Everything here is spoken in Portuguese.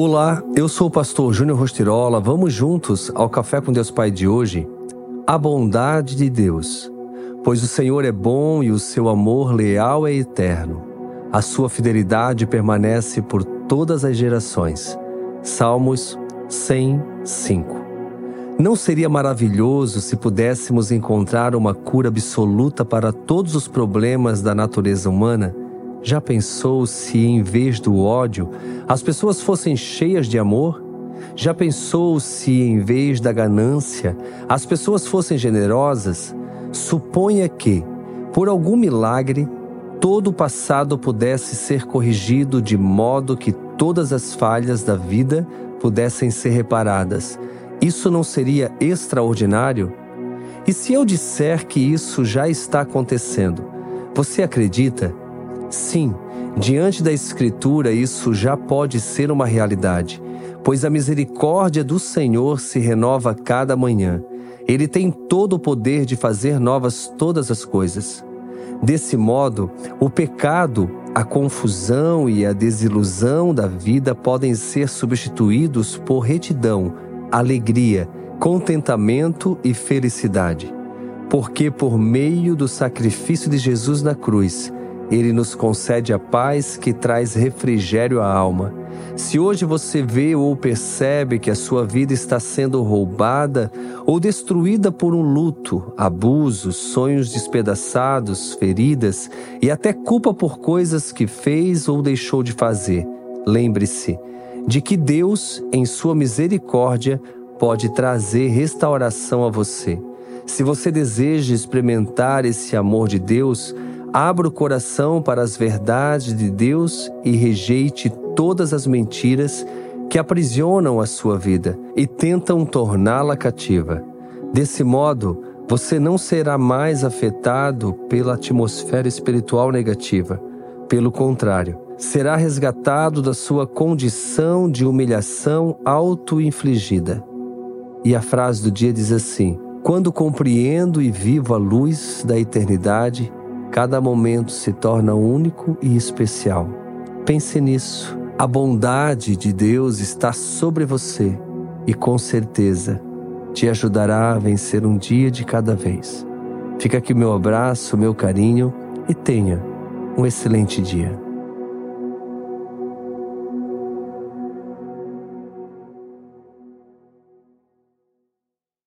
Olá, eu sou o pastor Júnior Rostirola. Vamos juntos ao Café com Deus Pai de hoje? A bondade de Deus. Pois o Senhor é bom e o seu amor leal é eterno. A sua fidelidade permanece por todas as gerações. Salmos 105. Não seria maravilhoso se pudéssemos encontrar uma cura absoluta para todos os problemas da natureza humana? Já pensou se, em vez do ódio, as pessoas fossem cheias de amor? Já pensou se, em vez da ganância, as pessoas fossem generosas? Suponha que, por algum milagre, todo o passado pudesse ser corrigido de modo que todas as falhas da vida pudessem ser reparadas. Isso não seria extraordinário? E se eu disser que isso já está acontecendo, você acredita? Sim, diante da Escritura isso já pode ser uma realidade, pois a misericórdia do Senhor se renova cada manhã. Ele tem todo o poder de fazer novas todas as coisas. Desse modo, o pecado, a confusão e a desilusão da vida podem ser substituídos por retidão, alegria, contentamento e felicidade. Porque por meio do sacrifício de Jesus na cruz, ele nos concede a paz que traz refrigério à alma. Se hoje você vê ou percebe que a sua vida está sendo roubada ou destruída por um luto, abusos, sonhos despedaçados, feridas e até culpa por coisas que fez ou deixou de fazer, lembre-se de que Deus, em sua misericórdia, pode trazer restauração a você. Se você deseja experimentar esse amor de Deus, Abra o coração para as verdades de Deus e rejeite todas as mentiras que aprisionam a sua vida e tentam torná-la cativa. Desse modo, você não será mais afetado pela atmosfera espiritual negativa. Pelo contrário, será resgatado da sua condição de humilhação auto-infligida. E a frase do dia diz assim: Quando compreendo e vivo a luz da eternidade, Cada momento se torna único e especial. Pense nisso. A bondade de Deus está sobre você e com certeza te ajudará a vencer um dia de cada vez. Fica aqui meu abraço, meu carinho e tenha um excelente dia.